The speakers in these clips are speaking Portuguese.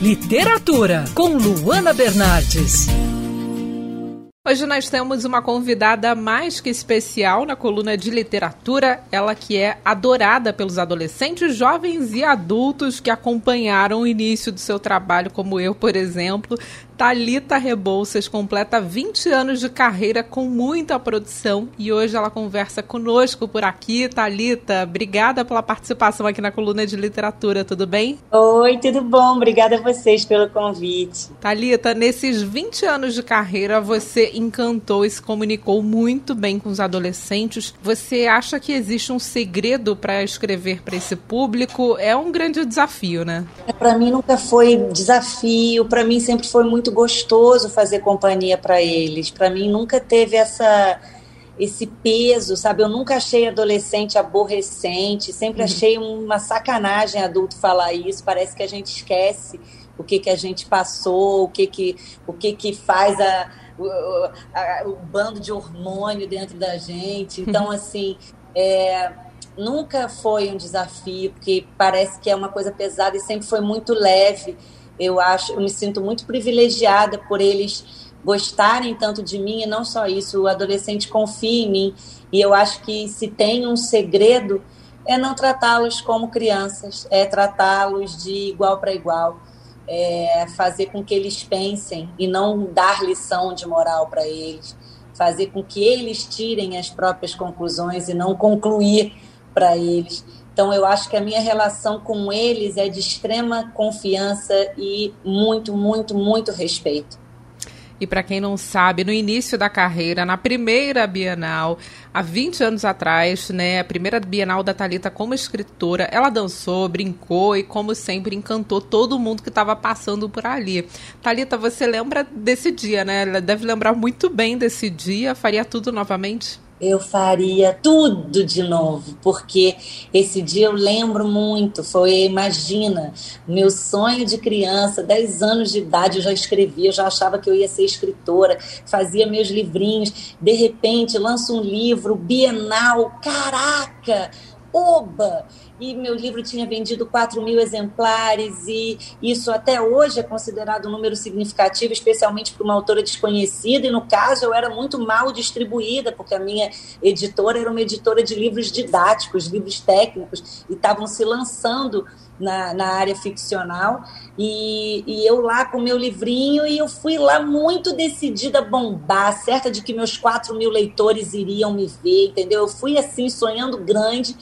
Literatura, com Luana Bernardes. Hoje nós temos uma convidada mais que especial na coluna de literatura, ela que é adorada pelos adolescentes, jovens e adultos que acompanharam o início do seu trabalho, como eu, por exemplo. Talita Rebouças completa 20 anos de carreira com muita produção e hoje ela conversa conosco por aqui. Talita, obrigada pela participação aqui na coluna de literatura, tudo bem? Oi, tudo bom? Obrigada a vocês pelo convite. Talita, nesses 20 anos de carreira você encantou e se comunicou muito bem com os adolescentes. Você acha que existe um segredo para escrever para esse público? É um grande desafio, né? Para mim nunca foi desafio, para mim sempre foi muito muito gostoso fazer companhia para eles. Para mim nunca teve essa esse peso, sabe? Eu nunca achei adolescente aborrecente, sempre uhum. achei uma sacanagem adulto falar isso. Parece que a gente esquece o que que a gente passou, o que que o que que faz a, o, a, o bando de hormônio dentro da gente. Então, uhum. assim, é, nunca foi um desafio, porque parece que é uma coisa pesada e sempre foi muito leve. Eu acho, eu me sinto muito privilegiada por eles gostarem tanto de mim e não só isso, o adolescente confia em mim e eu acho que se tem um segredo é não tratá-los como crianças, é tratá-los de igual para igual, é fazer com que eles pensem e não dar lição de moral para eles, fazer com que eles tirem as próprias conclusões e não concluir para eles. Então, eu acho que a minha relação com eles é de extrema confiança e muito, muito, muito respeito. E para quem não sabe, no início da carreira, na primeira Bienal, há 20 anos atrás, né, a primeira Bienal da Talita como escritora, ela dançou, brincou e como sempre encantou todo mundo que estava passando por ali. Talita, você lembra desse dia, né? Ela deve lembrar muito bem desse dia, faria tudo novamente? Eu faria tudo de novo, porque esse dia eu lembro muito. Foi, imagina, meu sonho de criança, 10 anos de idade, eu já escrevia, eu já achava que eu ia ser escritora, fazia meus livrinhos. De repente, lanço um livro, Bienal, caraca! Oba! E meu livro tinha vendido 4 mil exemplares, e isso até hoje é considerado um número significativo, especialmente para uma autora desconhecida, e no caso eu era muito mal distribuída, porque a minha editora era uma editora de livros didáticos, livros técnicos, e estavam se lançando na, na área ficcional, e, e eu lá com meu livrinho, e eu fui lá muito decidida a bombar, certa de que meus 4 mil leitores iriam me ver, entendeu? Eu fui assim, sonhando grande,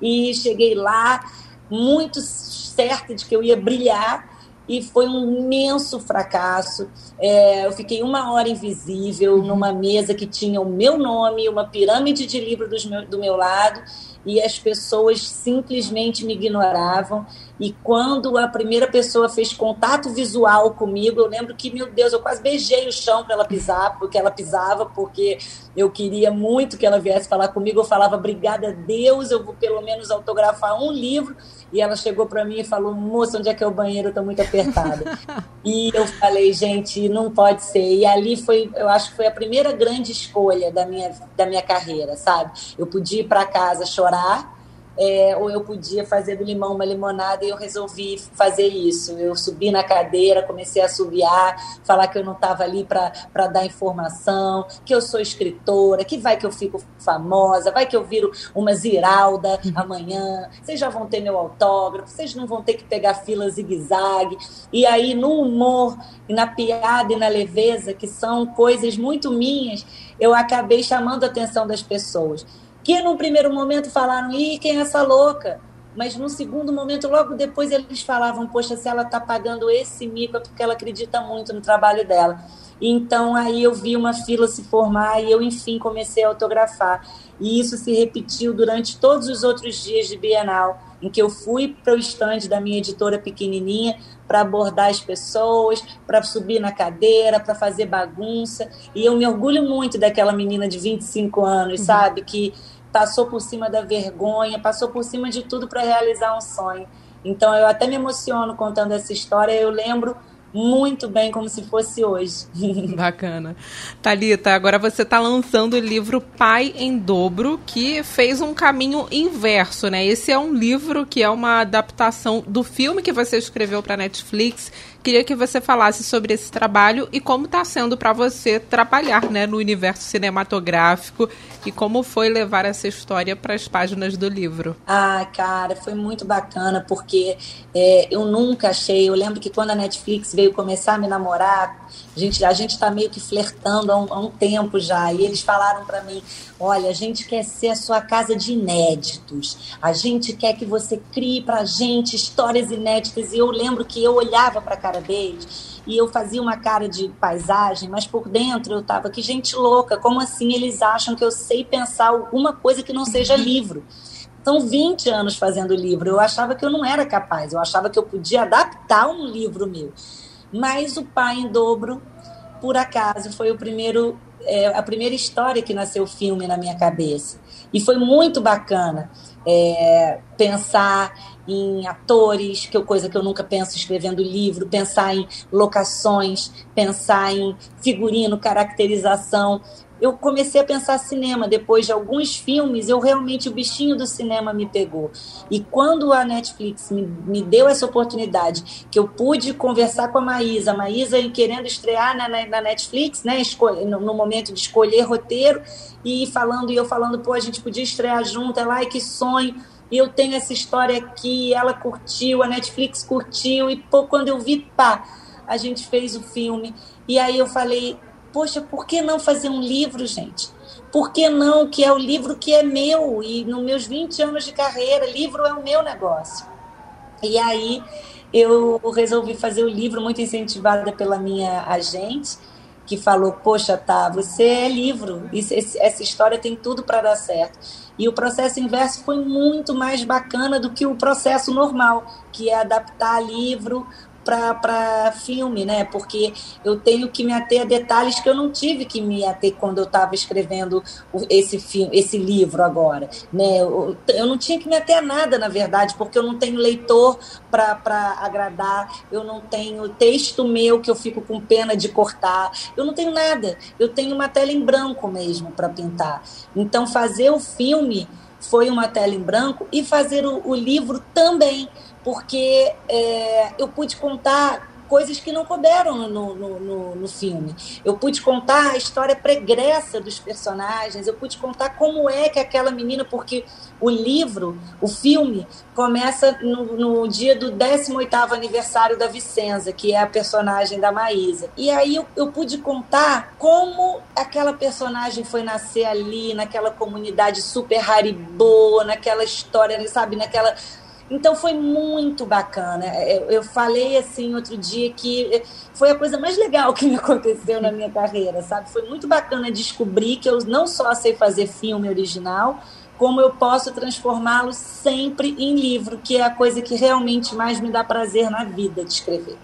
e cheguei lá muito certa de que eu ia brilhar e foi um imenso fracasso. É, eu fiquei uma hora invisível uhum. numa mesa que tinha o meu nome, uma pirâmide de livro meu, do meu lado e as pessoas simplesmente me ignoravam. E quando a primeira pessoa fez contato visual comigo, eu lembro que, meu Deus, eu quase beijei o chão para ela pisar, porque ela pisava, porque eu queria muito que ela viesse falar comigo. Eu falava, obrigada a Deus, eu vou pelo menos autografar um livro. E ela chegou para mim e falou, moça, onde é que é o banheiro? Eu tô muito apertada. e eu falei, gente, não pode ser. E ali foi, eu acho que foi a primeira grande escolha da minha, da minha carreira, sabe? Eu podia ir para casa chorar é, ou eu podia fazer do limão uma limonada e eu resolvi fazer isso. Eu subi na cadeira, comecei a assobiar, falar que eu não estava ali para dar informação, que eu sou escritora, que vai que eu fico famosa, vai que eu viro uma ziralda uhum. amanhã, vocês já vão ter meu autógrafo, vocês não vão ter que pegar fila zigue-zague. E aí, no humor, e na piada e na leveza, que são coisas muito minhas, eu acabei chamando a atenção das pessoas que num primeiro momento falaram, ih, quem é essa louca? Mas no segundo momento, logo depois, eles falavam, poxa, se ela está pagando esse mico é porque ela acredita muito no trabalho dela. Então aí eu vi uma fila se formar e eu, enfim, comecei a autografar. E isso se repetiu durante todos os outros dias de Bienal, em que eu fui para o estande da minha editora pequenininha para abordar as pessoas, para subir na cadeira, para fazer bagunça. E eu me orgulho muito daquela menina de 25 anos, uhum. sabe? Que passou por cima da vergonha, passou por cima de tudo para realizar um sonho. Então eu até me emociono contando essa história. Eu lembro muito bem como se fosse hoje. Bacana. Talita, agora você está lançando o livro Pai em Dobro, que fez um caminho inverso, né? Esse é um livro que é uma adaptação do filme que você escreveu para Netflix. Queria que você falasse sobre esse trabalho e como está sendo para você trabalhar né, no universo cinematográfico e como foi levar essa história para as páginas do livro. Ah, cara, foi muito bacana porque é, eu nunca achei. Eu lembro que quando a Netflix veio começar a me namorar, a gente a gente está meio que flertando há um, há um, tempo já. E eles falaram para mim: olha, a gente quer ser a sua casa de inéditos. A gente quer que você crie para gente histórias inéditas. E eu lembro que eu olhava para cara deles e eu fazia uma cara de paisagem, mas por dentro eu tava que gente louca. Como assim eles acham que eu sei pensar alguma coisa que não seja livro? São 20 anos fazendo livro. Eu achava que eu não era capaz, eu achava que eu podia adaptar um livro meu. Mas o Pai em Dobro, por acaso, foi o primeiro, é, a primeira história que nasceu filme na minha cabeça. E foi muito bacana é, pensar em atores, que é coisa que eu nunca penso escrevendo livro, pensar em locações, pensar em figurino, caracterização eu comecei a pensar cinema. Depois de alguns filmes, eu realmente, o bichinho do cinema me pegou. E quando a Netflix me, me deu essa oportunidade, que eu pude conversar com a Maísa, a Maísa querendo estrear na, na, na Netflix, né, no, no, momento de escolher roteiro, e falando, e eu falando, pô, a gente podia estrear junto, ela, ai, que sonho. E eu tenho essa história aqui, ela curtiu, a Netflix curtiu, e pô, quando eu vi, pá, a gente fez o filme. E aí eu falei, Poxa, por que não fazer um livro, gente? Por que não? Que é o livro que é meu e nos meus 20 anos de carreira, livro é o meu negócio. E aí eu resolvi fazer o livro muito incentivada pela minha agente, que falou: Poxa, tá, você é livro, essa história tem tudo para dar certo. E o processo inverso foi muito mais bacana do que o processo normal, que é adaptar livro para filme, né? Porque eu tenho que me ater a detalhes que eu não tive que me ater quando eu estava escrevendo esse filme, esse livro agora, né? Eu, eu, não tinha que me ater a nada, na verdade, porque eu não tenho leitor para agradar, eu não tenho texto meu que eu fico com pena de cortar, eu não tenho nada. Eu tenho uma tela em branco mesmo para pintar. Então fazer o filme foi uma tela em branco e fazer o, o livro também porque é, eu pude contar coisas que não couberam no, no, no, no, filme. Eu pude contar a história pregressa dos personagens, eu pude contar como é que aquela menina, porque o livro, o filme, começa no, dia do 18º aniversário da Vicenza, que é a personagem da Maísa. E aí eu, eu pude contar como aquela personagem foi nascer ali, naquela comunidade super haribô, naquela história, sabe, naquela então foi muito bacana. Eu, eu, falei assim outro dia que foi a coisa mais legal que me aconteceu na minha carreira, sabe? Foi muito bacana descobrir que eu não só sei fazer filme original, como eu posso transformá-lo sempre em livro, que é a coisa que realmente mais me dá prazer na vida de escrever.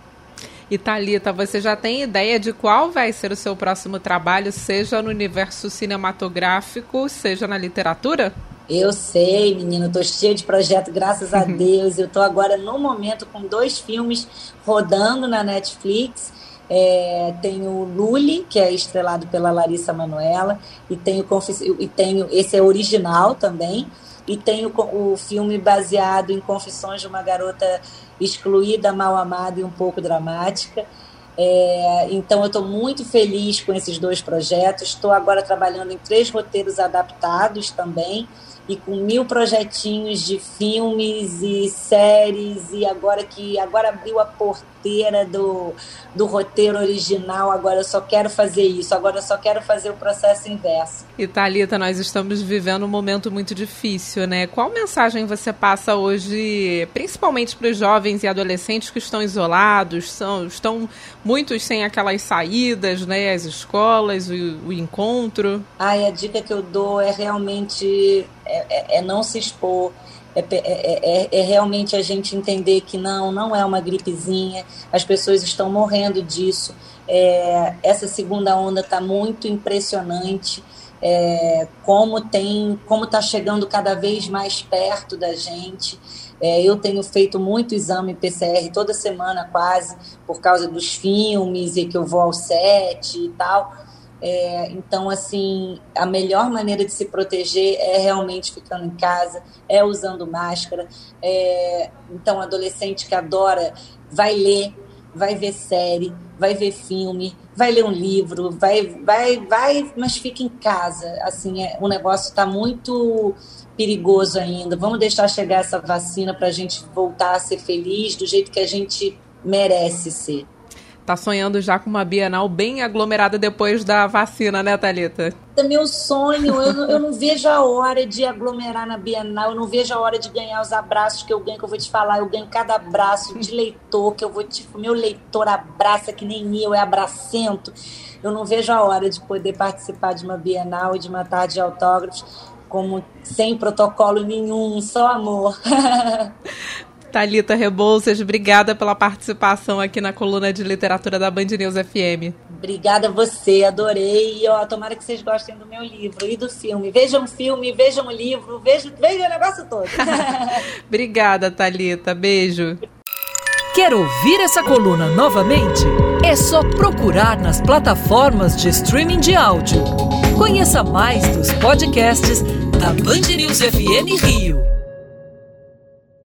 E Thalita, você já tem ideia de qual vai ser o seu próximo trabalho, seja no universo cinematográfico, seja na literatura? Eu sei, menino, tô cheia de projeto, graças a Deus. Eu tô agora no momento com dois filmes rodando na Netflix. É, tem o Lully, que é estrelado pela Larissa Manuela, e tem o, e tem, esse é original também, e tem o, o filme baseado em Confissões de uma Garota Excluída, Mal Amada e um pouco dramática. É, então, eu estou muito feliz com esses dois projetos. Estou agora trabalhando em três roteiros adaptados também e com mil projetinhos de filmes e séries e agora que agora abriu a porteira do, do roteiro original, agora eu só quero fazer isso, agora eu só quero fazer o processo inverso. E Thalita, nós estamos vivendo um momento muito difícil, né? Qual mensagem você passa hoje, principalmente para os jovens e adolescentes que estão isolados, são, estão muitos sem aquelas saídas, né? As escolas, o, o encontro? Ai, a dica que eu dou é realmente é, é, é não se expor, é, é, é, é, realmente a gente entender que não, não é uma gripezinha, as pessoas estão morrendo disso. É, essa segunda onda está muito impressionante. é, como tem, como está chegando cada vez mais perto da gente. É, eu tenho feito muito exame PCR toda semana, quase, por causa dos filmes e que eu vou ao set e tal. É, então, assim, a melhor maneira de se proteger é realmente ficando em casa, é usando máscara. É, então, adolescente que adora vai ler, vai ver série, vai ver filme, vai ler um livro, vai, vai, vai, mas fica em casa. Assim, é, o negócio está muito perigoso ainda. Vamos deixar chegar essa vacina para a gente voltar a ser feliz do jeito que a gente merece ser. Tá sonhando já com uma Bienal bem aglomerada depois da vacina, né, Thalita? É meu sonho. Eu, eu não vejo a hora de aglomerar na Bienal. Eu não vejo a hora de ganhar os abraços que eu ganho, que eu vou te falar. Eu ganho cada abraço de leitor, que eu vou te. Meu leitor abraça que nem eu, é abracento. Eu não vejo a hora de poder participar de uma Bienal e de uma tarde de autógrafos como sem protocolo nenhum, só amor. Talita Rebouças, obrigada pela participação aqui na coluna de literatura da Band News FM. Obrigada a você, adorei. E ó, tomara que vocês gostem do meu livro e do filme. Vejam o filme, vejam o livro, vejam, vejam o negócio todo. obrigada, Talita. Beijo. Quer ouvir essa coluna novamente? É só procurar nas plataformas de streaming de áudio. Conheça mais dos podcasts da Band News FM Rio.